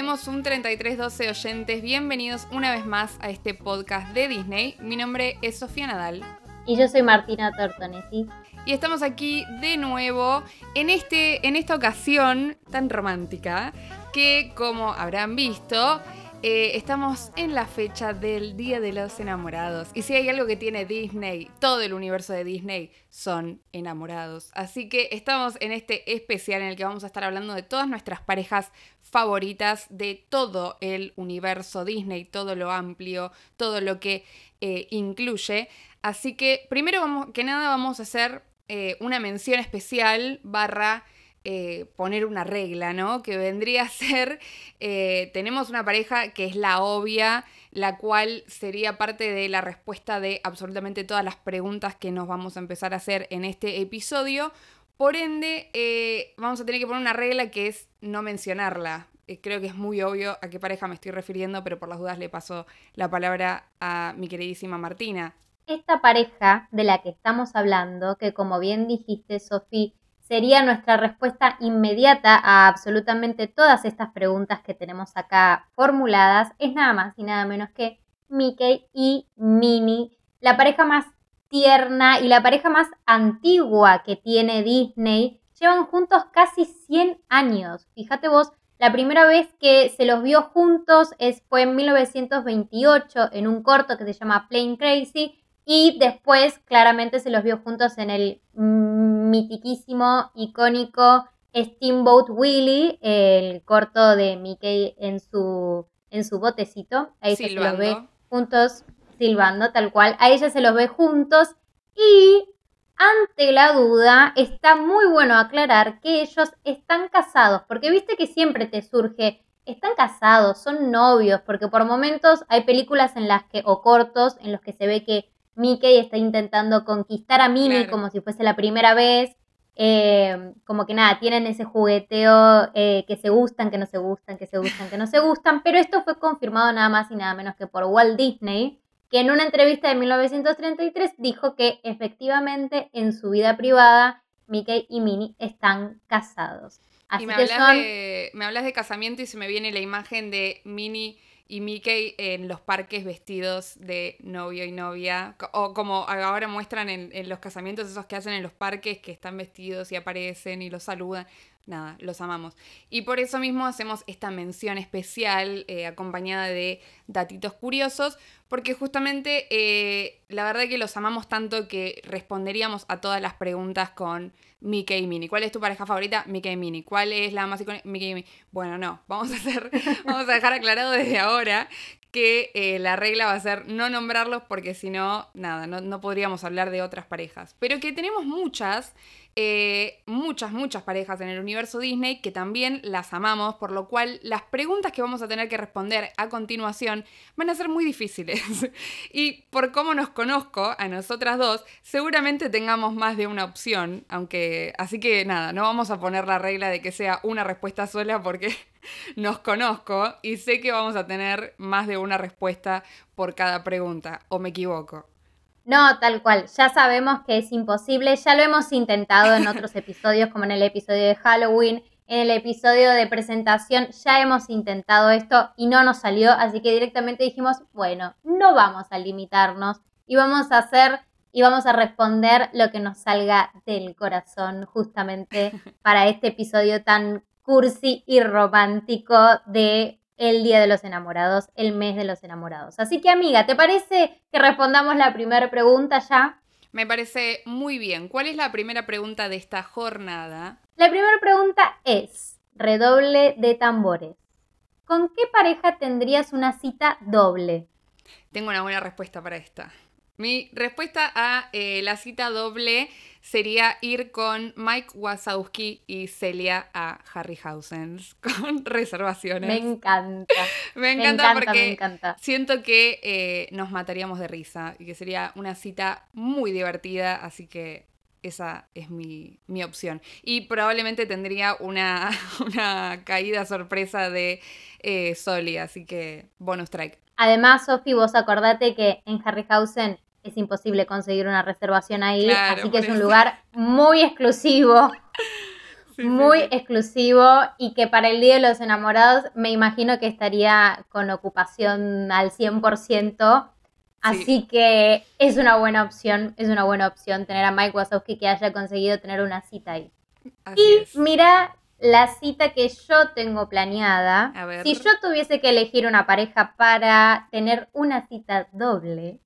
tenemos un 3312 oyentes. Bienvenidos una vez más a este podcast de Disney. Mi nombre es Sofía Nadal. Y yo soy Martina Tortonesi. Y estamos aquí de nuevo en, este, en esta ocasión tan romántica que, como habrán visto, eh, estamos en la fecha del Día de los Enamorados. Y si hay algo que tiene Disney, todo el universo de Disney, son enamorados. Así que estamos en este especial en el que vamos a estar hablando de todas nuestras parejas favoritas de todo el universo Disney, todo lo amplio, todo lo que eh, incluye. Así que primero vamos, que nada vamos a hacer eh, una mención especial barra eh, poner una regla, ¿no? Que vendría a ser, tenemos una pareja que es la obvia, la cual sería parte de la respuesta de absolutamente todas las preguntas que nos vamos a empezar a hacer en este episodio. Por ende, vamos a tener que poner una regla que es no mencionarla. creo que es muy obvio a qué pareja me estoy refiriendo, pero por las dudas le paso la palabra a mi queridísima Martina. Esta pareja de la que estamos hablando, que como bien dijiste, Sofía, sería nuestra respuesta inmediata a absolutamente todas estas preguntas que tenemos acá formuladas. Es nada más y nada menos que Mickey y Minnie, la pareja más tierna y la pareja más antigua que tiene Disney. Llevan juntos casi 100 años. Fíjate vos, la primera vez que se los vio juntos es, fue en 1928 en un corto que se llama Plain Crazy y después claramente se los vio juntos en el mitiquísimo, icónico Steamboat Willie, el corto de Mickey en su, en su botecito. Ahí se los ve juntos silbando, tal cual. A ella se los ve juntos y ante la duda está muy bueno aclarar que ellos están casados, porque viste que siempre te surge, están casados, son novios, porque por momentos hay películas en las que, o cortos, en los que se ve que Mickey está intentando conquistar a Minnie como si fuese la primera vez. Eh, como que nada, tienen ese jugueteo eh, que se gustan, que no se gustan, que se gustan, que no se gustan, pero esto fue confirmado nada más y nada menos que por Walt Disney, que en una entrevista de 1933 dijo que efectivamente en su vida privada Mickey y Minnie están casados. Así me, hablas de, me hablas de casamiento y se me viene la imagen de Minnie y Mickey en los parques vestidos de novio y novia, o como ahora muestran en, los casamientos esos que hacen en los parques, que están vestidos y aparecen y los saludan. Nada, los amamos. Y por eso mismo hacemos esta mención especial eh, acompañada de datitos curiosos, porque justamente eh, la verdad que los amamos tanto que responderíamos a todas las preguntas con Mickey y Minnie. ¿Cuál es tu pareja favorita? Mickey y Minnie. ¿Cuál es la más icónica? Mickey y Minnie. Bueno, no, vamos a hacer, vamos a dejar aclarado desde ahora que eh, la regla va a ser no nombrarlos porque si no, nada, no, podríamos hablar de otras parejas. Pero que tenemos muchas, eh, muchas, muchas parejas en el universo Disney que también las amamos, por lo cual las preguntas que vamos a tener que responder a continuación van a ser muy difíciles. y por cómo nos conozco a nosotras dos, seguramente tengamos más de una opción, aunque así que nada, no vamos a poner la regla de que sea una respuesta sola porque nos conozco y sé que vamos a tener más de una respuesta por cada pregunta, ¿o me equivoco? No, tal cual. Ya sabemos que es imposible. Ya lo hemos intentado en otros episodios, como en el episodio de Halloween, en el episodio de presentación. Ya hemos intentado esto y no nos salió. Así que directamente dijimos, bueno, no vamos a limitarnos y vamos a hacer y vamos a responder lo que nos salga del corazón justamente para este episodio tan cursi y romántico de el Día de los Enamorados, el mes de los enamorados. Así que amiga, ¿te parece que respondamos la primera pregunta ya? Me parece muy bien. ¿Cuál es la primera pregunta de esta jornada? La primera pregunta es, redoble de tambores. ¿Con qué pareja tendrías una cita doble? Tengo una buena respuesta para esta. Mi respuesta a eh, la cita doble sería ir con Mike Wazowski y Celia a Harryhausen con reservaciones. Me encanta. me, encanta porque siento que eh, nos mataríamos de risa y que sería una cita muy divertida, así que esa es mi, opción. Y probablemente tendría una, una caída sorpresa de eh, Soli, así que bonus track. Además, Sofi, vos acordate que en Harryhausen es imposible conseguir una reservación ahí, así que es un lugar muy exclusivo. muy exclusivo y que para el Día de los Enamorados me imagino que estaría con ocupación al 100%. Así que es una buena opción, es una buena opción tener a Mike Wazowski que haya conseguido tener una cita ahí. y mira la cita que yo tengo planeada. Si yo tuviese que elegir una pareja para tener una cita doble,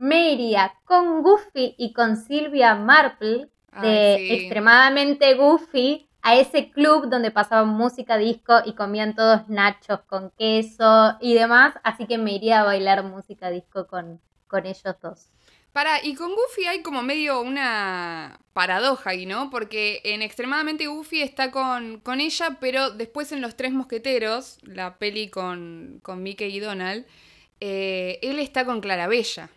me iría con Goofy y con Silvia Marple de extremadamente Goofy a ese club donde pasaban música disco y comían todos nachos con queso y demás, así que me iría a bailar música disco con, con ellos dos. Para, y con Goofy hay como medio una paradoja ahí, ¿no? Porque en Extremadamente Goofy está con, con ella, pero después en Los Tres Mosqueteros, la peli con, con Mickey y Donald, eh, él está con Clarabella.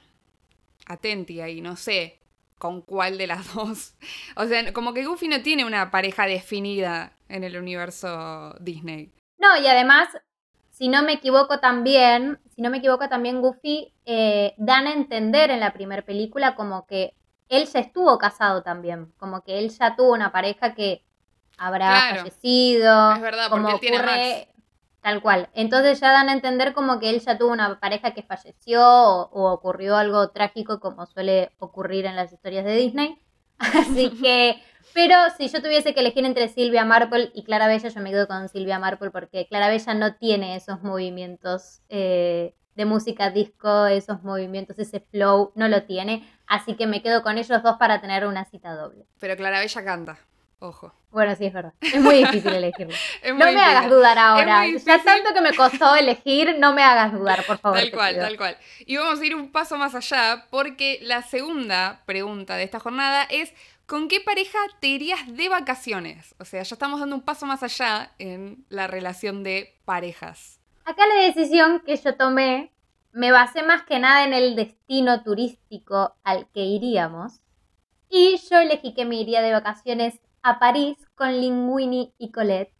Atenti ahí, no sé con cuál de las dos. O sea, como que Goofy no tiene una pareja definida en el universo Disney. No, y además, si no me equivoco también, si no me equivoco también Goofy eh, dan a entender en la primera película como que él ya estuvo casado también, como que él ya tuvo una pareja que habrá fallecido. Es verdad, porque él tiene Tal cual. Entonces ya dan a entender como que él ya tuvo una pareja que falleció o, ocurrió algo trágico como suele ocurrir en las historias de Disney. Así que, pero si yo tuviese que elegir entre Silvia Marple y Clara Bella, yo me quedo con Silvia Marple porque Clara Bella no tiene esos movimientos eh, de música disco, esos movimientos, ese flow, no lo tiene. Así que me quedo con ellos dos para tener una cita doble. Pero Clara Bella canta. Ojo. Bueno, sí, es verdad. Es muy difícil elegirlo. no me hagas dudar ahora. Ya tanto que me costó elegir, no me hagas dudar, por favor. Tal cual, tal cual. Y vamos a ir un paso más allá, porque la segunda pregunta de esta jornada es: ¿con qué pareja te irías de vacaciones? O sea, ya estamos dando un paso más allá en la relación de parejas. Acá la decisión que yo tomé me basé más que nada en el destino turístico al que iríamos. Y yo elegí que me iría de vacaciones a París con Linguini y Colette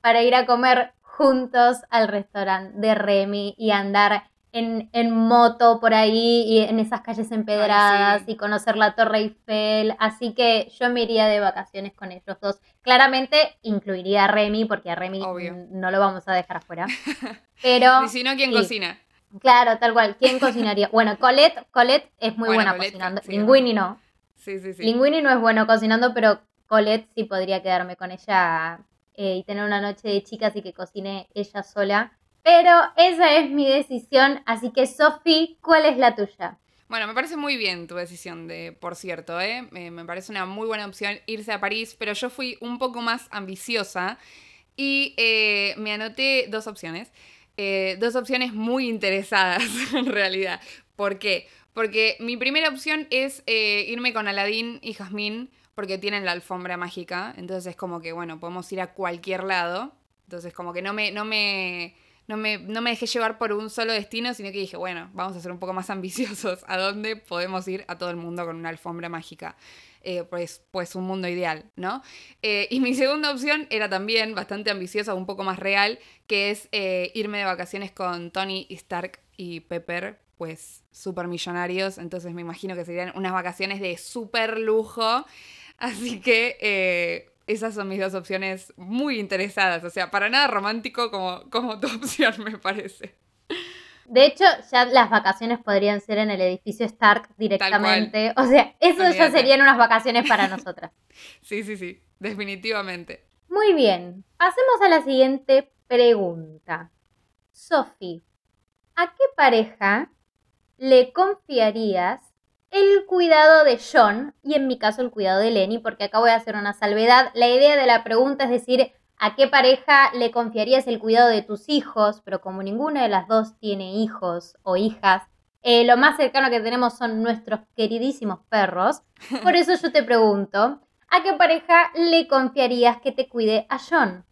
para ir a comer juntos al restaurante de Remy y andar en, moto por ahí y en esas calles empedradas y conocer la Torre Eiffel. Así que yo me iría de vacaciones con ellos dos. Claramente incluiría a Remy porque a Remy no lo vamos a dejar afuera. Pero, y si no, ¿quién cocina? Claro, tal cual. ¿Quién cocinaría? Bueno, Colette, Colette es muy buena cocinando. Linguini no. Sí, sí, sí. Linguini no es bueno cocinando, pero Colette sí podría quedarme con ella eh, y tener una noche de chicas y que cocine ella sola. Pero esa es mi decisión, así que Sofi, ¿cuál es la tuya? Bueno, me parece muy bien tu decisión, de, por cierto, ¿eh? me parece una muy buena opción irse a París, pero yo fui un poco más ambiciosa y eh, me anoté dos opciones. Dos opciones muy interesadas en realidad. ¿Por qué? Porque mi primera opción es irme con Aladdin y Jazmín porque tienen la alfombra mágica, entonces es como que, bueno, podemos ir a cualquier lado, entonces como que no me, no me, no me, no me dejé llevar por un solo destino, sino que dije, bueno, vamos a ser un poco más ambiciosos, ¿a dónde podemos ir a todo el mundo con una alfombra mágica? Eh, pues, pues un mundo ideal, ¿no? Eh, y mi segunda opción era también bastante ambiciosa, un poco más real, que es eh, irme de vacaciones con Tony Stark y Pepper, pues súper millonarios, entonces me imagino que serían unas vacaciones de súper lujo. Así que eh, esas son mis dos opciones muy interesadas. O sea, para nada romántico como, como tu opción, me parece. De hecho, ya las vacaciones podrían ser en el edificio Stark directamente. O sea, eso ya serían unas vacaciones para nosotras. sí, sí, sí, definitivamente. Muy bien, pasemos a la siguiente pregunta. Sofi, ¿a qué pareja le confiarías el cuidado de John y en mi caso el cuidado de Lenny, porque acá voy a hacer una salvedad. La idea de la pregunta es decir, ¿a qué pareja le confiarías el cuidado de tus hijos? Pero como ninguna de las dos tiene hijos o hijas, eh, lo más cercano que tenemos son nuestros queridísimos perros. Por eso yo te pregunto, ¿a qué pareja le confiarías que te cuide a John?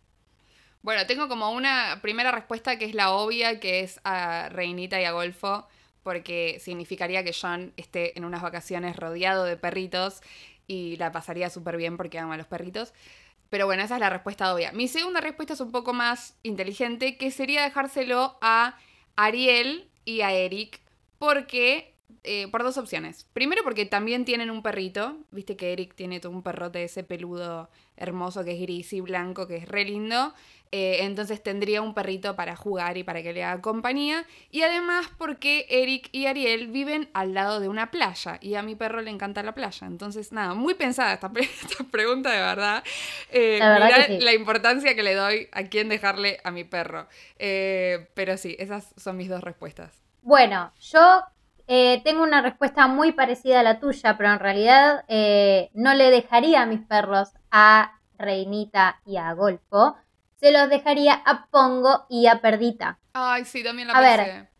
Bueno, tengo como una primera respuesta que es la obvia, que es a Reinita y a Golfo porque significaría que John esté en unas vacaciones rodeado de perritos y la pasaría súper bien porque ama a los perritos. Pero bueno, esa es la respuesta obvia. Mi segunda respuesta es un poco más inteligente, que sería dejárselo a Ariel y a Eric, porque eh, por dos opciones. Primero porque también tienen un perrito. Viste que Eric tiene todo un perrote ese peludo hermoso que es gris y blanco, que es re lindo. Eh, entonces tendría un perrito para jugar y para que le haga compañía. Y además porque Eric y Ariel viven al lado de una playa. Y a mi perro le encanta la playa. Entonces, nada, muy pensada esta, pregunta de verdad. Eh, la, la importancia que le doy a quién dejarle a mi perro. pero sí, esas son mis dos respuestas. Bueno, yo eh, tengo una respuesta muy parecida a la tuya, pero en realidad eh, no le dejaría a mis perros a Reinita y a Golfo. Se los dejaría a Pongo y a Perdita. Ay, sí, también la a Ver,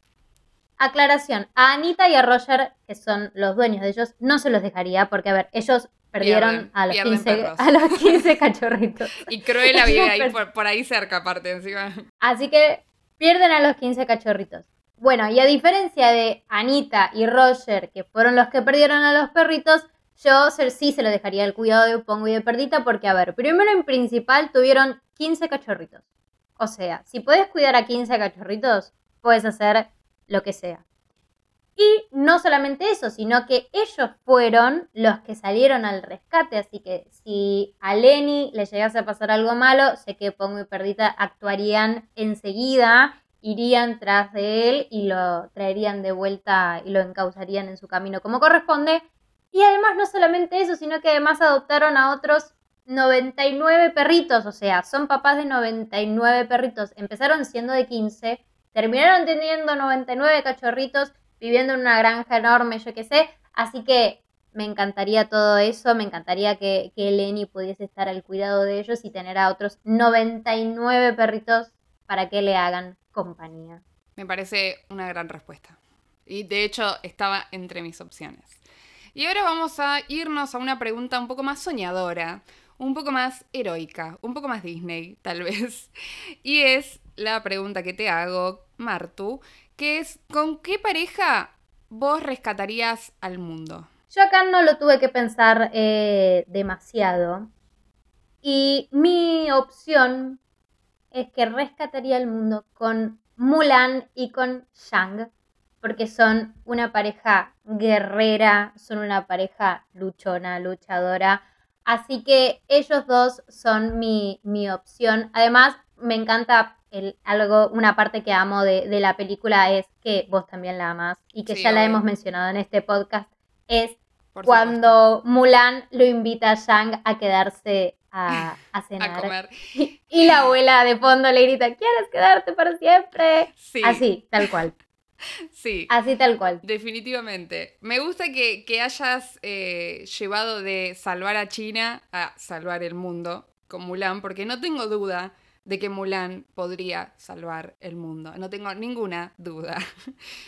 aclaración. A Anita y a Roger, que son los dueños de ellos, no se los dejaría porque, a ver, ellos perdieron a, los 15, a, los 15, cachorritos. y Cruella vive ahí por, por ahí cerca, aparte, encima. Así que pierden a los 15 cachorritos. Bueno, y a diferencia de Anita y Roger, que fueron los que perdieron a los perritos, yo sí se lo dejaría el cuidado de Pongo y de Perdita porque, a ver, primero en principal tuvieron 15 cachorritos. O sea, si puedes cuidar a 15 cachorritos, puedes hacer lo que sea. Y no solamente eso, sino que ellos fueron los que salieron al rescate, así que si a Lenny le llegase a pasar algo malo, sé que Pongo y Perdita actuarían enseguida irían tras de él y lo traerían de vuelta y lo encauzarían en su camino como corresponde. Y además no solamente eso, sino que además adoptaron a otros 99 perritos, o sea, son papás de 99 perritos. Empezaron siendo de 15, terminaron teniendo 99 cachorritos, viviendo en una granja enorme, yo qué sé. Así que me encantaría todo eso, me encantaría que, que Lenny pudiese estar al cuidado de ellos y tener a otros 99 perritos para que le hagan compañía. Me parece una gran respuesta. Y de hecho estaba entre mis opciones. Y ahora vamos a irnos a una pregunta un poco más soñadora, un poco más heroica, un poco más Disney, tal vez. Y es la pregunta que te hago, Martu, que es, ¿con qué pareja vos rescatarías al mundo? Yo acá no lo tuve que pensar eh, demasiado. Y mi opción es que rescataría el mundo con Mulan y con Shang, porque son una pareja guerrera, son una pareja luchona, luchadora. Así que ellos dos son mi, opción. Además, me encanta el, algo, una parte que amo de, la película es que vos también la amas y que ya la hemos mencionado en este podcast, es cuando Mulan lo invita a Shang a quedarse a, cenar. comer. Y, la abuela de fondo le grita, ¿quieres quedarte para siempre? Sí. Así, tal cual. Sí. Así tal cual. Definitivamente. Me gusta que, hayas eh, llevado de salvar a China a salvar el mundo con Mulan, porque no tengo duda de que Mulan podría salvar el mundo. No tengo ninguna duda.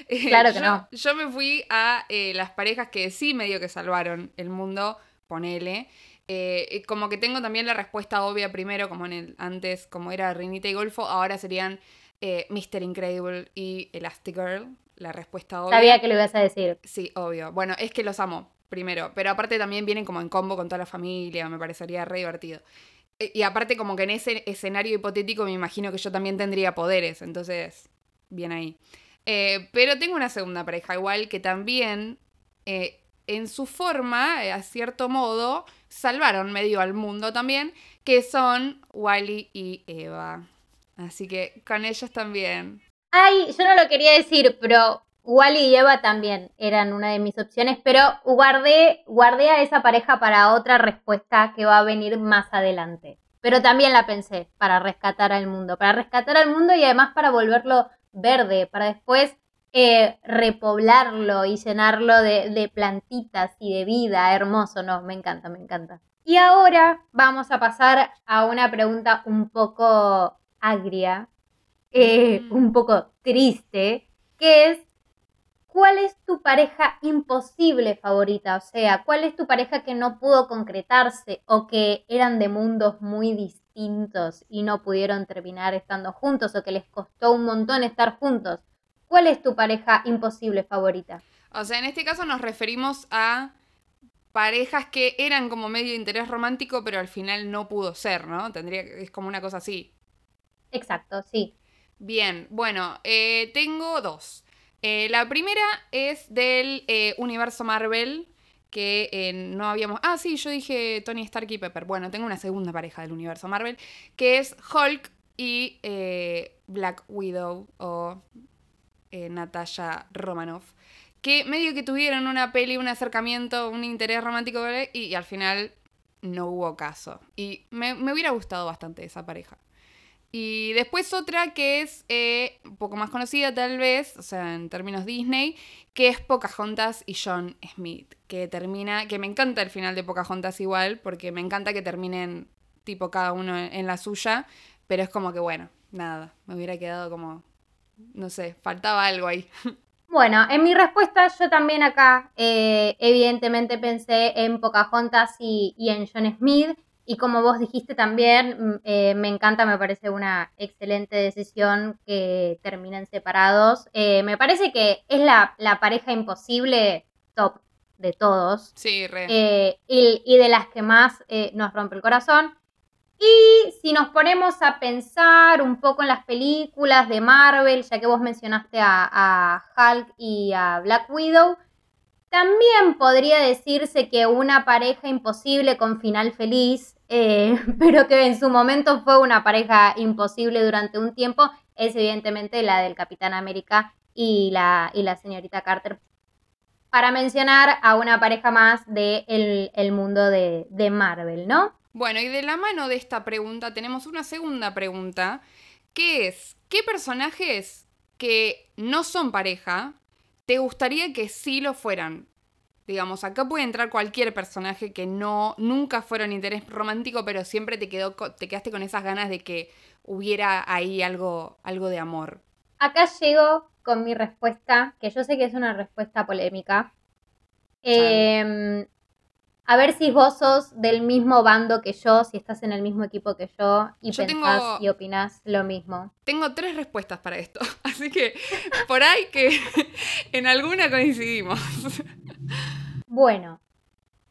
Claro que no. Yo me fui a eh, las parejas que sí medio que salvaron el mundo, ponele. Eh, como que tengo también la respuesta obvia primero, como en el antes, como era Rinita y Golfo, ahora serían eh, Mr. Incredible y Elastigirl. La respuesta obvia. Sabía que lo ibas a decir. Sí, obvio. Bueno, es que los amo, primero. Pero aparte también vienen como en combo con toda la familia, me parecería re divertido. Eh, y aparte como que en ese escenario hipotético me imagino que yo también tendría poderes, entonces, bien ahí. pero tengo una segunda pareja igual que también, en su forma, a cierto modo, salvaron medio al mundo también, que son Wally y Eva. Así que con ellos también. Ay, yo no lo quería decir, pero Wally y Eva también eran una de mis opciones, pero guardé, guardé a esa pareja para otra respuesta que va a venir más adelante. Pero también la pensé para rescatar al mundo, para rescatar al mundo y además para volverlo verde, para después eh, repoblarlo y llenarlo de, plantitas y de vida. Hermoso, no, me encanta, me encanta. Y ahora vamos a pasar a una pregunta un poco agria, eh, mm. un poco triste, que es, ¿cuál es tu pareja imposible favorita? O sea, ¿cuál es tu pareja que no pudo concretarse o que eran de mundos muy distintos y no pudieron terminar estando juntos o que les costó un montón estar juntos? ¿Cuál es tu pareja imposible favorita? O sea, en este caso nos referimos a parejas que eran como medio de interés romántico, pero al final no pudo ser, ¿no? Tendría es como una cosa así. Exacto, sí. Bien, bueno, eh, tengo dos. Eh, la primera es del eh, universo Marvel, que eh, no habíamos... Ah, sí, yo dije Tony Stark y Pepper. Bueno, tengo una segunda pareja del universo Marvel, que es Hulk y Black Widow o Natasha Romanoff. Que medio que tuvieron una peli, un acercamiento, un interés romántico y, al final no hubo caso. Y me hubiera gustado bastante esa pareja. Y después otra que es eh, un poco más conocida tal vez, o sea, en términos Disney, que es Pocahontas y John Smith, que termina, que me encanta el final de Pocahontas igual, porque me encanta que terminen tipo cada uno en la suya, pero es como que bueno, nada, me hubiera quedado como, no sé, faltaba algo ahí. Bueno, en mi respuesta yo también acá eh, evidentemente pensé en Pocahontas y, y en John Smith. Y como vos dijiste también, mm, eh, me encanta, me parece una excelente decisión que terminen separados. Eh, me parece que es la, pareja imposible top de todos. Sí, re. Eh, y, de las que más nos rompe el corazón. Y si nos ponemos a pensar un poco en las películas de Marvel, ya que vos mencionaste a, a Hulk y a Black Widow, también podría decirse que una pareja imposible con final feliz eh, pero que en su momento fue una pareja imposible durante un tiempo, es evidentemente la del Capitán América y la, y la señorita Carter. Para mencionar a una pareja más del de el mundo de, de Marvel, ¿no? Bueno, y de la mano de esta pregunta tenemos una segunda pregunta, es, ¿qué personajes que no son pareja te gustaría que sí lo fueran? Digamos, acá puede entrar cualquier personaje que no, nunca fueron interés romántico, pero siempre te, quedó, te quedaste con esas ganas de que hubiera ahí algo, algo de amor. Acá llego con mi respuesta, que yo sé que es una respuesta polémica. Em, a ver si vos sos del mismo bando que yo, si estás en el mismo equipo que yo y pensás y opinás lo mismo. Tengo tres respuestas para esto, así que por ahí que en alguna coincidimos. Bueno,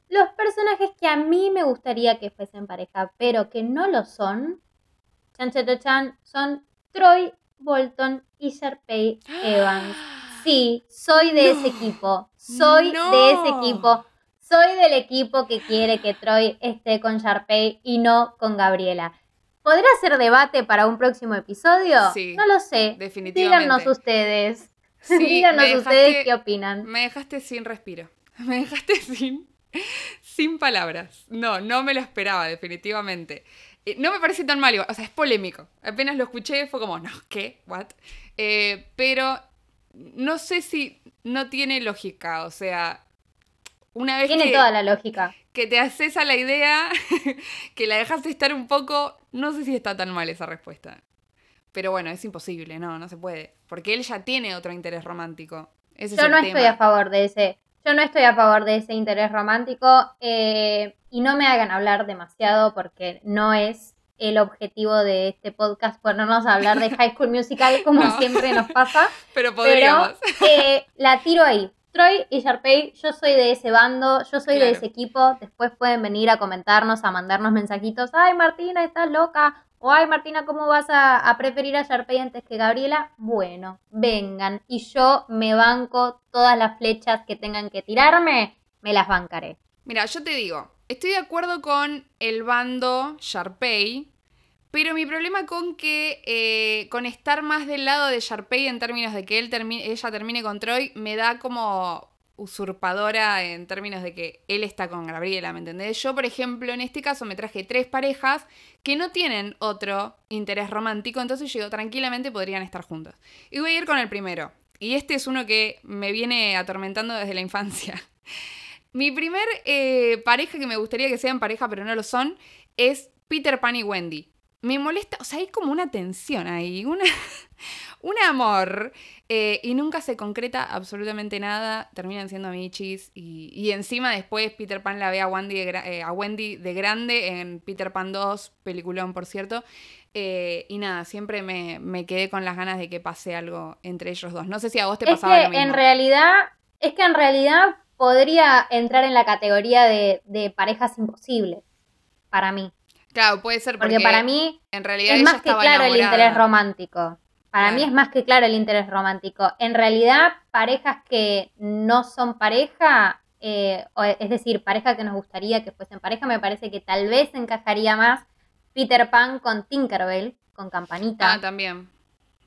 los personajes que a mí me gustaría que fuesen pareja, pero que no lo son, Chan Chan, son Troy Bolton y Sharpay Evans. Sí, soy de ese equipo. Soy de ese equipo. Soy del equipo que quiere que Troy esté con Sharpay y no con Gabriela. ¿Podrá ser debate para un próximo episodio? Sí, no lo sé. Definitivamente. Díganos ustedes. Díganos ustedes qué opinan. Me dejaste sin respiro. Me dejaste sin, sin palabras. No, no me lo esperaba, definitivamente. Eh, no me parece tan malo, o sea, es polémico. Apenas lo escuché, fue como, no, ¿qué? ¿What? Eh, pero no sé si no tiene lógica, o sea, una vez tiene toda la lógica. Que te haces a la idea, que la dejaste estar un poco, no sé si está tan mal esa respuesta. Pero bueno, es imposible, no, no se puede. Porque él ya tiene otro interés romántico. Yo no estoy a favor de ese. Yo no estoy a favor de ese interés romántico eh, y no me hagan hablar demasiado porque no es el objetivo de este podcast ponernos a hablar de High School Musical como siempre nos pasa. Pero podríamos. Eh, la tiro ahí. Troy y Sharpay, yo soy de ese bando, yo soy de ese equipo. Después pueden venir a comentarnos, a mandarnos mensajitos. Ay, Martina, estás loca. Ay, Martina, ¿cómo vas a, preferir a Sharpay antes que Gabriela? Bueno, vengan. Y yo me banco todas las flechas que tengan que tirarme, me las bancaré. Mira, yo te digo, estoy de acuerdo con el bando Sharpay, pero mi problema con que, eh, con estar más del lado de Sharpay en términos de que él ella termine con Troy, me da como usurpadora en términos de que él está con Gabriela, ¿me entendés? Yo, por ejemplo, en este caso me traje tres parejas que no tienen otro interés romántico, entonces yo tranquilamente podrían estar juntos. Y voy a ir con el primero. Y este es uno que me viene atormentando desde la infancia. Mi primer eh, pareja que me gustaría que sean pareja, pero no lo son, es Peter Pan y Wendy me molesta, o sea, hay como una tensión ahí, una, un amor, eh, y nunca se concreta absolutamente nada, terminan siendo amichis, y, y encima después Peter Pan la ve a Wendy, de, eh, a Wendy de grande en Peter Pan 2, peliculón por cierto, eh, y nada, siempre me, quedé con las ganas de que pase algo entre ellos dos. No sé si a vos te pasaba lo mismo. En realidad, es que en realidad podría entrar en la categoría de, de parejas imposibles, para mí. Claro, puede ser porque, para mí en realidad es más que claro el interés romántico. Para mí es más que claro el interés romántico. En realidad, parejas que no son pareja, eh, es decir, pareja que nos gustaría que fuesen pareja, me parece que tal vez encajaría más Peter Pan con Tinkerbell, con Campanita. Ah, también.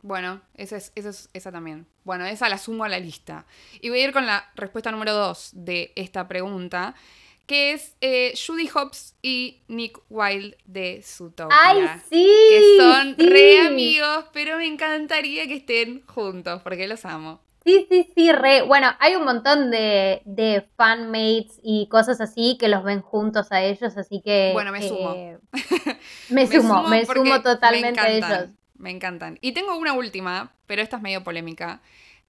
Bueno, esa, es, esa, también. Bueno, esa la sumo a la lista. Y voy a ir con la respuesta número dos de esta pregunta, que es eh, Judy Hobbs y Nick Wilde de Zootopia. ¡Ay, sí! Que son re amigos, pero me encantaría que estén juntos, porque los amo. Sí, sí, sí, re. Bueno, hay un montón de, de fanmates y cosas así que los ven juntos a ellos, así que... Bueno, me sumo. Eh, me, sumo, me sumo totalmente a ellos. Me encantan. Y tengo una última, pero esta es medio polémica.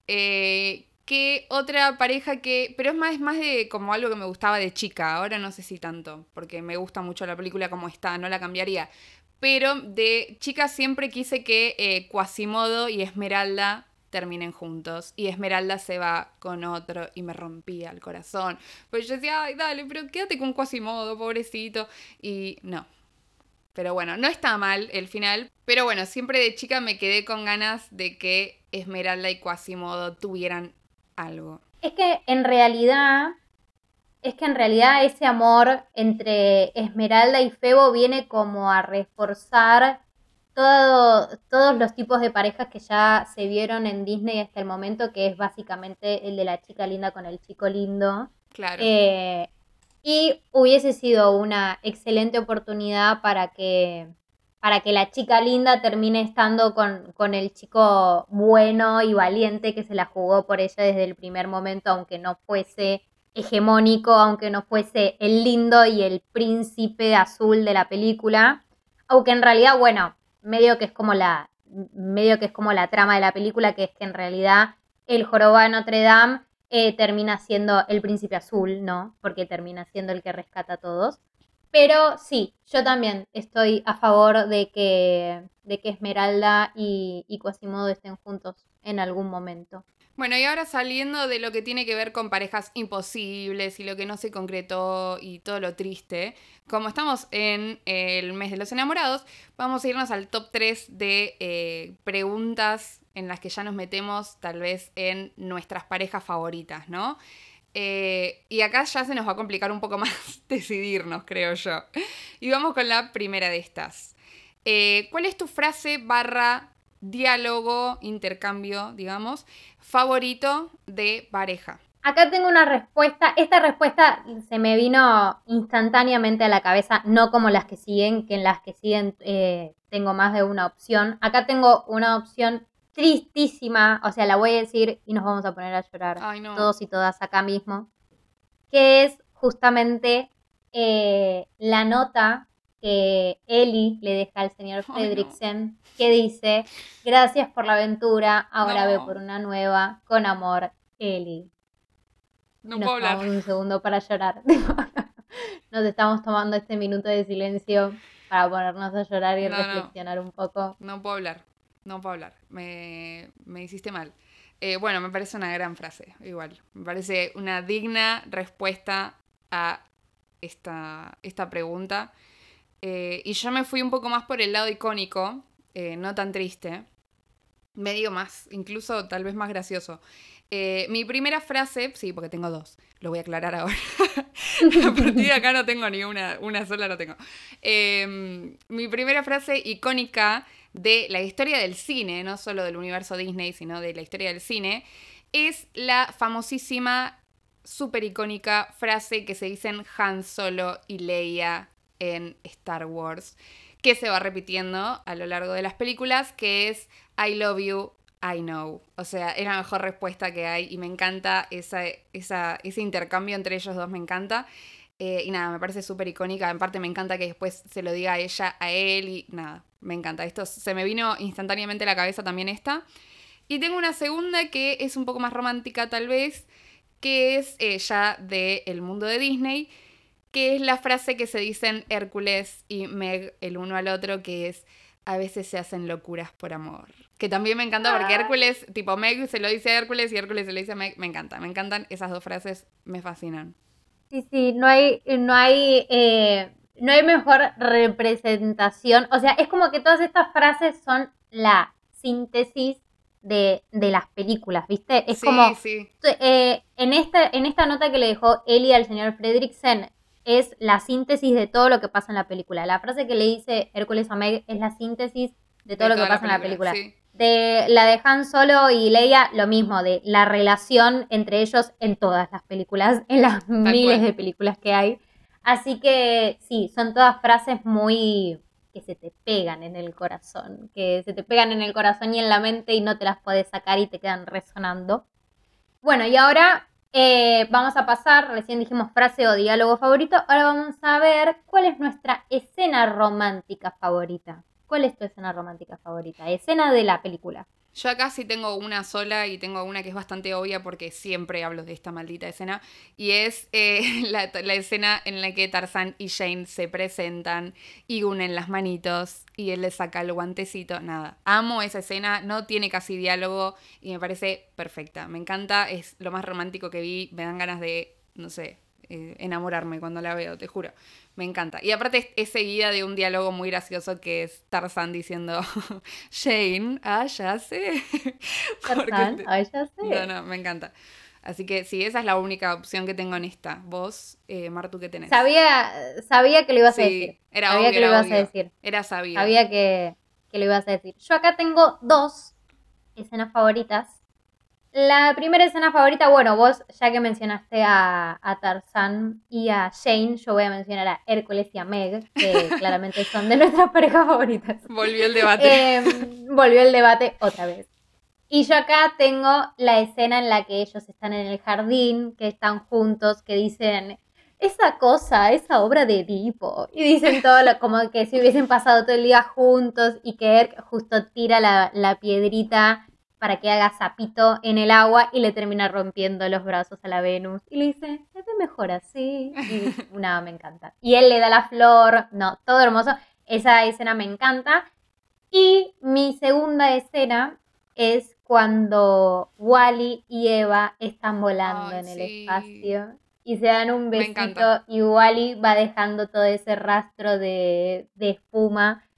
Eh, que otra pareja que. Pero es más, es más de como algo que me gustaba de chica. Ahora no sé si tanto. Porque me gusta mucho la película como está. No la cambiaría. Pero de chica siempre quise que eh, Quasimodo y Esmeralda terminen juntos. Y Esmeralda se va con otro y me rompía el corazón. Pues yo decía, ay, dale, pero quédate con Quasimodo, pobrecito. Y no, pero bueno, no está mal el final. Pero bueno, siempre de chica me quedé con ganas de que Esmeralda y Quasimodo tuvieran algo. Es que en realidad. Es que en realidad ese amor entre Esmeralda y Febo viene como a reforzar todo, todos los tipos de parejas que ya se vieron en Disney hasta el momento, que es básicamente el de la chica linda con el chico lindo. Claro. Eh, y hubiese sido una excelente oportunidad para que, para que la chica linda termine estando con, con el chico bueno y valiente que se la jugó por ella desde el primer momento, aunque no fuese hegemónico, aunque no fuese el lindo y el príncipe azul de la película. Aunque en realidad, bueno, medio que es como la, medio que es como la trama de la película, que es que en realidad el joroba de Notre Dame eh, termina siendo el príncipe azul, ¿no? Porque termina siendo el que rescata a todos. Pero sí, yo también estoy a favor de que, de que Esmeralda y, y Quasimodo estén juntos en algún momento. Bueno, y ahora saliendo de lo que tiene que ver con parejas imposibles y lo que no se concretó y todo lo triste, como estamos en el mes de los enamorados, vamos a irnos al top 3 de eh, preguntas en las que ya nos metemos tal vez en nuestras parejas favoritas, ¿no? Eh, y acá ya se nos va a complicar un poco más decidirnos, creo yo. Y vamos con la primera de estas. Eh, ¿Cuál es tu frase barra diálogo, intercambio, digamos, favorito de pareja? Acá tengo una respuesta. Esta respuesta se me vino instantáneamente a la cabeza, no como las que siguen, que en las que siguen eh, tengo más de una opción. Acá tengo una opción tristísima, o sea, la voy a decir y nos vamos a poner a llorar todos y todas acá mismo, que es justamente eh, la nota que Eli le deja al señor Fredricksen, que dice, gracias por la aventura, ahora ve por una nueva, con amor, Eli. No puedo hablar. un segundo para llorar. Nos estamos tomando este minuto de silencio para ponernos a llorar y reflexionar un poco. No puedo hablar no puedo hablar, me, hiciste mal. Eh, bueno, me parece una gran frase, igual. Me parece una digna respuesta a esta, esta pregunta. Eh, y yo me fui un poco más por el lado icónico, eh, no tan triste. Me digo más, incluso tal vez más gracioso. mi primera frase, sí, porque tengo dos, lo voy a aclarar ahora. a partir de acá no tengo ni una, una sola, no tengo. mi primera frase icónica de la historia del cine, no solo del universo Disney, sino de la historia del cine, es la famosísima, súper icónica frase que se dicen Han Solo y Leia en Star Wars, que se va repitiendo a lo largo de las películas, que es I love you, I know. O sea, es la mejor respuesta que hay y me encanta esa, ese intercambio entre ellos dos, me encanta. Eh, y nada, me parece súper icónica. En parte me encanta que después se lo diga a ella, a él y nada, me encanta. Esto se me vino instantáneamente a la cabeza también esta. Y tengo una segunda que es un poco más romántica tal vez, que es eh, ya del mundo de Disney, que es la frase que se dicen Hércules y Meg el uno al otro, que es a veces se hacen locuras por amor. Que también me encanta porque Hércules, tipo Meg se lo dice a Hércules y Hércules se lo dice a Meg. Me encanta, me encantan esas dos frases, me fascinan. Sí, sí, no hay, no hay, eh, no hay mejor representación. O sea, es como que todas estas frases son la síntesis de, las películas, ¿viste? Es como... Sí. Eh, en, esta, en esta nota que le dejó Eli al señor Fredricksen es la síntesis de todo lo que pasa en la película. La frase que le dice Hércules a Meg es la síntesis de todo lo que pasa en la película. De la de Han Solo y Leia, lo mismo, de la relación entre ellos en todas las películas, en las miles de películas que hay. Así que sí, son todas frases muy que se te pegan en el corazón, que se te pegan en el corazón y en la mente y no te las puedes sacar y te quedan resonando. Bueno, y ahora eh, vamos a pasar, recién dijimos frase o diálogo favorito, ahora vamos a ver cuál es nuestra escena romántica favorita. ¿Cuál es tu escena romántica favorita? Escena de la película. Yo acá sí tengo una sola y tengo una que es bastante obvia porque siempre hablo de esta maldita escena. Y es eh, la, escena en la que Tarzan y Jane se presentan y unen las manitos y él le saca el guantecito. Nada, amo esa escena, no tiene casi diálogo y me parece perfecta. Me encanta, es lo más romántico que vi. Me dan ganas de, no sé, eh, enamorarme cuando la veo, te juro. Me encanta. Y aparte es, seguida de un diálogo muy gracioso que es Tarzan diciendo, Shane, ah, ya sé. Tarzan, ah, ya sé. No, no, me encanta. Así que sí, esa es la única opción que tengo en esta. Vos, eh, Martu, ¿qué tenés? Sabía, sabía que lo ibas a decir. Era sabía que lo ibas a decir. Era sabido. Sabía que, que lo ibas a decir. Yo acá tengo dos escenas favoritas la primera escena favorita, bueno, vos ya que mencionaste a, Tarzan y a Shane, yo voy a mencionar a Hércules y a Meg, que claramente son de nuestras parejas favoritas. Volvió el debate. Em, volvió el debate otra vez. Y yo acá tengo la escena en la que ellos están en el jardín, que están juntos, que dicen, esa cosa, esa obra de Edipo. Y dicen todo lo, como que si hubiesen pasado todo el día juntos y que Erk justo tira la, la piedrita para que haga sapito en el agua y le termina rompiendo los brazos a la Venus. Y le dice, ve mejor así. Y nada, me encanta. Y él le da la flor, no, todo hermoso. Esa escena me encanta. Y mi segunda escena es cuando Wally y Eva están volando en el espacio y se dan un besito y Wally va dejando todo ese rastro de, de espuma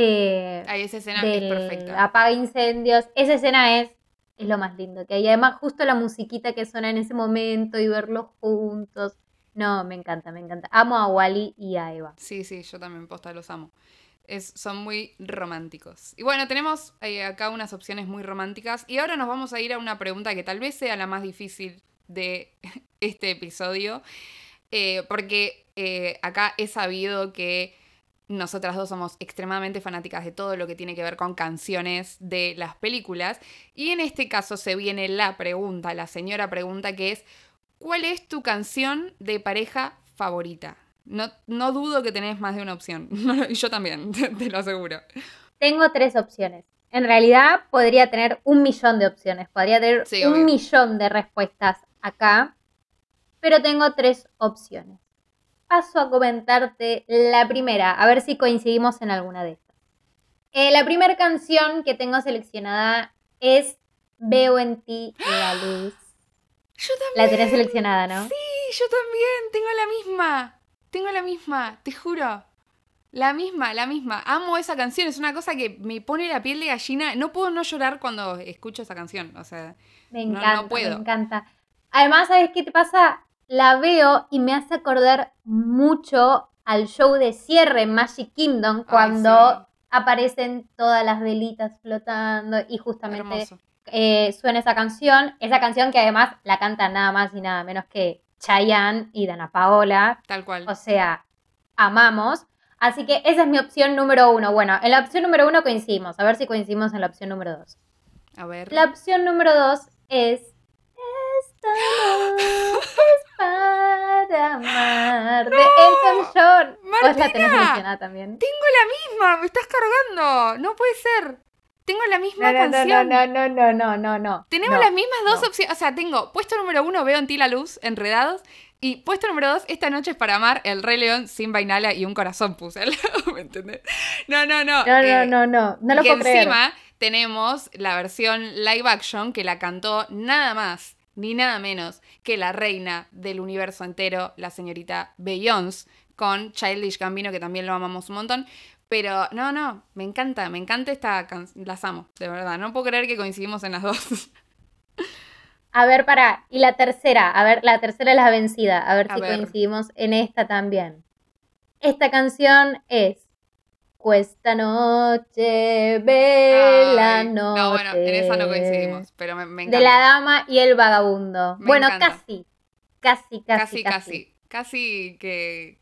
eh, esa escena es perfecta. Apaga incendios. Esa escena es, es lo más lindo que hay. Además, justo la musiquita que suena en ese momento y verlos juntos. No, me encanta, me encanta. Amo a Wally y a Eva. Sí, sí, yo también posta los amo. Es, son muy románticos. Y bueno, tenemos eh, acá unas opciones muy románticas. Y ahora nos vamos a ir a una pregunta que tal vez sea la más difícil de este episodio. Eh, porque eh, acá he sabido que nosotras dos somos extremadamente fanáticas de todo lo que tiene que ver con canciones de las películas. Y en este caso se viene la pregunta, la señora pregunta que es, ¿cuál es tu canción de pareja favorita? No, no dudo que tenés más de una opción. Y yo también, te, lo aseguro. Tengo tres opciones. En realidad podría tener un millón de opciones, podría tener un millón de respuestas acá, pero tengo tres opciones paso a comentarte la primera, a ver si coincidimos en alguna de estas. Eh, la primera canción que tengo seleccionada es Veo en ti la luz. Yo también. La tenés seleccionada, ¿no? Sí, yo también. Tengo la misma. Tengo la misma, te juro. La misma, la misma. Amo esa canción. Es una cosa que me pone la piel de gallina. No puedo no llorar cuando escucho esa canción. O sea, me encanta, no puedo. Me encanta. Además, ¿sabes qué te pasa? La veo y me hace acordar mucho al show de cierre Magic Kingdom cuando aparecen todas las velitas flotando y justamente eh, suena esa canción. Esa canción que además la canta nada más y nada menos que Chayanne y Dana Paola. Tal cual. O sea, amamos. Así que esa es mi opción número uno. Bueno, en la opción número uno coincidimos. A ver si coincidimos en la opción número dos. A ver. La opción número dos es para amar. de Elton John. La tenés mencionada también. Tengo la misma, me estás cargando. No puede ser. Tengo la misma no, canción. No, no, no, no, no, no. Tenemos las mismas dos opciones. O sea, tengo puesto número uno, veo en ti la luz, enredados. Y puesto número dos, esta noche es para amar el Rey León sin vainala y un corazón puse. ¿Me entendés? No, no, no. No, no, eh, no, no. No lo puedo encima tenemos la versión live action que la cantó nada más ni nada menos que la reina del universo entero, la señorita Beyoncé, con Childish Gambino, que también lo amamos un montón. Pero no, no, me encanta, me encanta esta canción. Las amo, de verdad. No puedo creer que coincidimos en las dos. A ver, para. Y la tercera, a ver, la tercera es la vencida. A ver si coincidimos en esta también. Esta canción es Cuesta noche, bella noche. No, bueno, en esa no coincidimos, pero me, encanta. De la dama y el vagabundo. bueno, casi. Casi, casi, casi. Casi, casi que,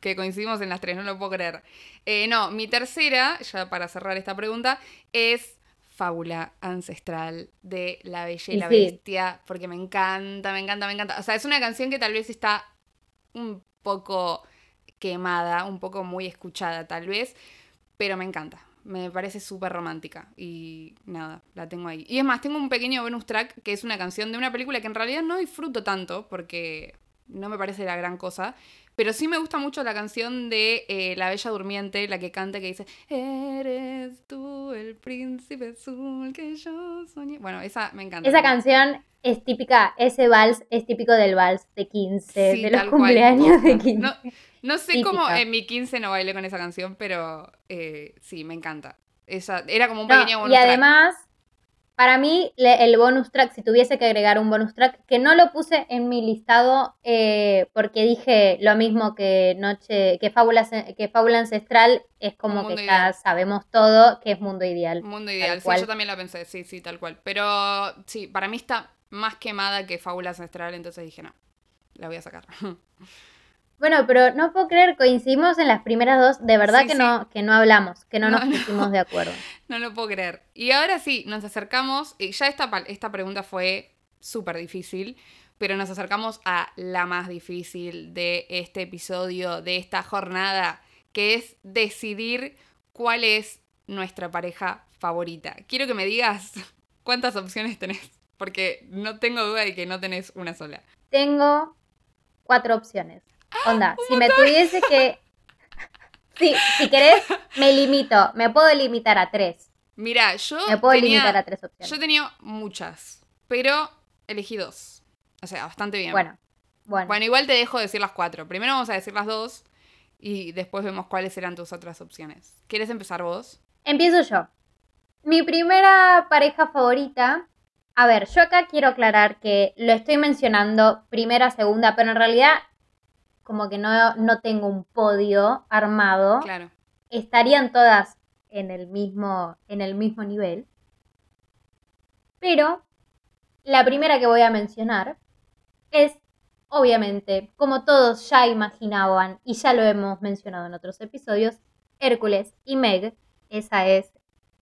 que coincidimos en las tres, no lo puedo creer. Eh, no, mi tercera, ya para cerrar esta pregunta, es Fábula Ancestral de La Bella y, la Bestia, porque me encanta, me encanta, me encanta. O sea, es una canción que tal vez está un poco quemada, un poco muy escuchada tal vez, pero me encanta. Me parece súper romántica y nada, la tengo ahí. Y es más, tengo un pequeño bonus track que es una canción de una película que en realidad no disfruto tanto porque no me parece la gran cosa, pero sí me gusta mucho la canción de eh, La Bella Durmiente, la que canta que dice, Eres tú el príncipe azul que yo soñé. Bueno, esa me encanta. Esa canción es típica, ese vals es típico del vals de 15, de los cumpleaños de 15. No, sé cómo en mi 15 no bailé con esa canción, pero eh, sí, me encanta. Esa, era como un pequeño bonus Y además, para mí, el bonus track, si tuviese que agregar un bonus track, que no lo puse en mi listado eh, porque dije lo mismo que Noche, que Fábula, que Fábula Ancestral, es como que ya sabemos todo que es Mundo Ideal. Mundo Ideal, sí, yo también la pensé, sí, sí, tal cual. Pero sí, para mí está más quemada que Fábula Ancestral, entonces dije, no, la voy a sacar. Bueno, pero no puedo creer, coincidimos en las primeras dos, de verdad que no que no hablamos, que no, nos pusimos de acuerdo. No lo puedo creer. Y ahora sí, nos acercamos, y ya esta, esta pregunta fue súper difícil, pero nos acercamos a la más difícil de este episodio, de esta jornada, que es decidir cuál es nuestra pareja favorita. Quiero que me digas cuántas opciones tenés, porque no tengo duda de que no tenés una sola. Tengo cuatro opciones. Onda, si me tuviese que. Sí, si querés, me limito. Me puedo limitar a tres. Mira, yo. Me puedo limitar a tres opciones. Yo tenía muchas, pero elegí dos. O sea, bastante bien. Bueno, bueno. Bueno, igual te dejo decir las cuatro. Primero vamos a decir las dos y después vemos cuáles serán tus otras opciones. ¿Quieres empezar vos? Empiezo yo. Mi primera pareja favorita. A ver, yo acá quiero aclarar que lo estoy mencionando primera, segunda, pero en realidad como que no, no tengo un podio armado, claro. estarían todas en el mismo, en el mismo nivel. Pero la primera que voy a mencionar es, obviamente, como todos ya imaginaban y ya lo hemos mencionado en otros episodios, Hércules y Meg. Esa es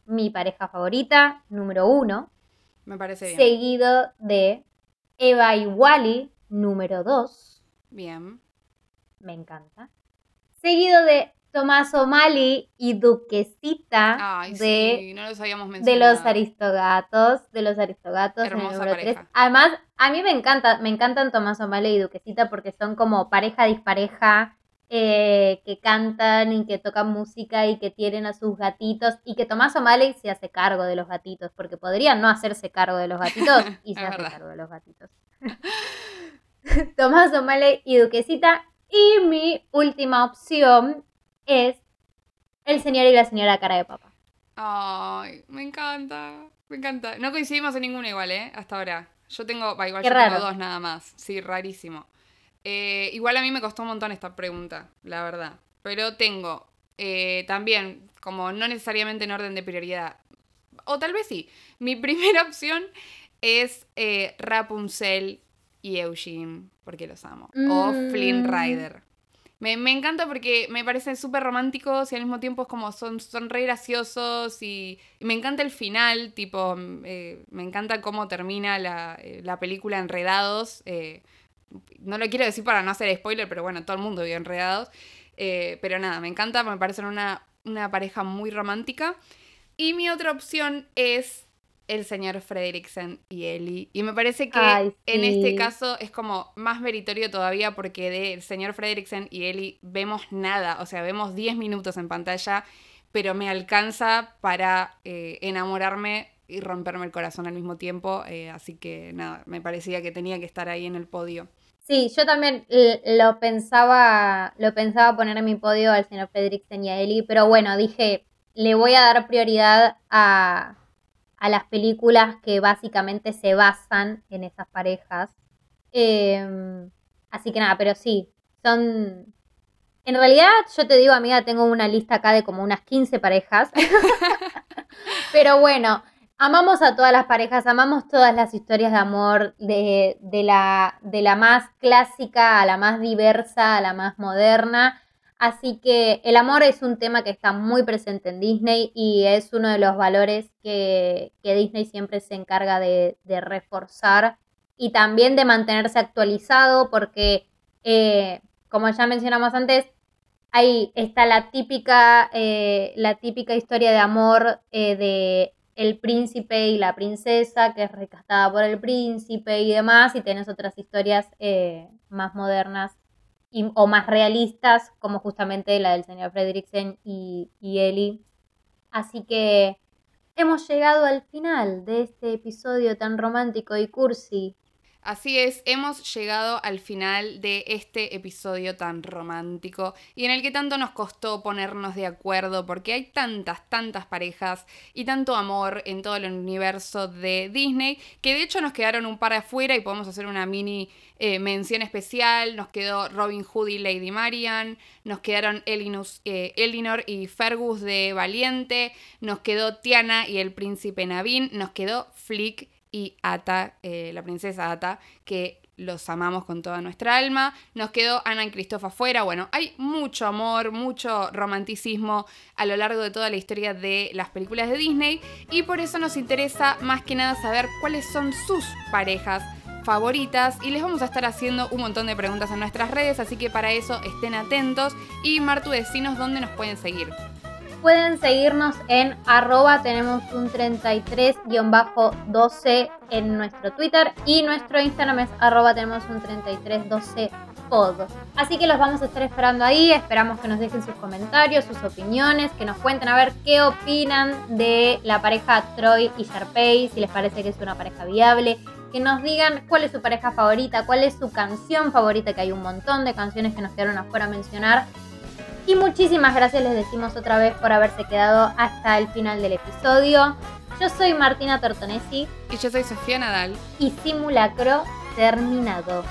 mi pareja favorita, número uno. Me parece bien. Seguido de Eva y Wally, número dos. Bien me encanta. Seguido de Tomás O'Malley y Duquesita de, de los Aristogatos, de los Aristogatos en el número 3. Además, a mí me encanta, me encantan Tomás O'Malley y Duquesita porque son como pareja dispareja eh, que cantan y que tocan música y que tienen a sus gatitos y que Tomás O'Malley se hace cargo de los gatitos porque podrían no hacerse cargo de los gatitos y se hace cargo de los gatitos. Tomás O'Malley y Duquesita y mi última opción es El señor y la señora cara de papa. Ay, me encanta. Me encanta. No coincidimos en ninguna igual, ¿eh? Hasta ahora. Yo tengo, igual yo tengo dos nada más. Sí, rarísimo. Eh, igual a mí me costó un montón esta pregunta, la verdad. Pero tengo eh, también, como no necesariamente en orden de prioridad, o tal vez sí, mi primera opción es eh, Rapunzel y Eugene, porque los amo. O Flynn mm. Rider. Me, encanta porque me parecen súper románticos y al mismo tiempo es como son, son re graciosos y, me encanta el final, tipo, mm, eh, me encanta cómo termina la, eh, película Enredados. Eh, no lo quiero decir para no hacer spoiler, pero bueno, todo el mundo vio Enredados. pero nada, me encanta, me parecen una, una pareja muy romántica. Y mi otra opción es el señor Frederiksen y Ellie. Y me parece que en este caso es como más meritorio todavía porque del señor Frederiksen y Ellie vemos nada, o sea, vemos 10 minutos en pantalla, pero me alcanza para eh, enamorarme y romperme el corazón al mismo tiempo. Eh, así que nada, me parecía que tenía que estar ahí en el podio. Sí, yo también lo pensaba, lo pensaba poner en mi podio al señor Fredriksen y a Eli, pero bueno, dije, le voy a dar prioridad a, a las películas que básicamente se basan en esas parejas. Em, así que nada, pero sí, son... En realidad, yo te digo, amiga, tengo una lista acá de como unas 15 parejas. pero bueno, amamos a todas las parejas, amamos todas las historias de amor, de, la, de la más clásica a la más diversa, a la más moderna. Así que el amor es un tema que está muy presente en Disney y es uno de los valores que, Disney siempre se encarga de, reforzar y también de mantenerse actualizado porque, eh, como ya mencionamos antes, ahí está la típica, eh, la típica historia de amor eh, de el príncipe y la princesa, que es rescatada por el príncipe y demás, y tenés otras historias más modernas o más realistas, como justamente la del señor Fredricksen y, y Ellie. Así que hemos llegado al final de este episodio tan romántico y cursi Así es, hemos llegado al final de este episodio tan romántico y en el que tanto nos costó ponernos de acuerdo porque hay tantas, tantas parejas y tanto amor en todo el universo de Disney que de hecho nos quedaron un par afuera y podemos hacer una mini eh, mención especial. Nos quedó Robin Hood y Lady Marian, nos quedaron eh, Elinor y Fergus de Valiente, nos quedó Tiana y el príncipe Navin, nos quedó Flick y Ata, eh, la princesa Ata, que los amamos con toda nuestra alma. Nos quedó Ana y Cristófa afuera. Bueno, hay mucho amor, mucho romanticismo a lo largo de toda la historia de las películas de Disney y por eso nos interesa más que nada saber cuáles son sus parejas favoritas y les vamos a estar haciendo un montón de preguntas en nuestras redes, así que para eso estén atentos y Martu, decinos dónde nos pueden seguir pueden seguirnos en arroba tenemos un 33-12 en nuestro Twitter y nuestro Instagram es arroba tenemos un 3312 pod. Así que los vamos a estar esperando ahí, esperamos que nos dejen sus comentarios, sus opiniones, que nos cuenten a ver qué opinan de la pareja Troy y Sharpay, si les parece que es una pareja viable, que nos digan cuál es su pareja favorita, cuál es su canción favorita, que hay un montón de canciones que nos quedaron afuera a mencionar y muchísimas gracias les decimos otra vez por haberse quedado hasta el final del episodio. Yo soy Martina Tortonesi. Y yo soy Sofía Nadal. Y Simulacro terminado.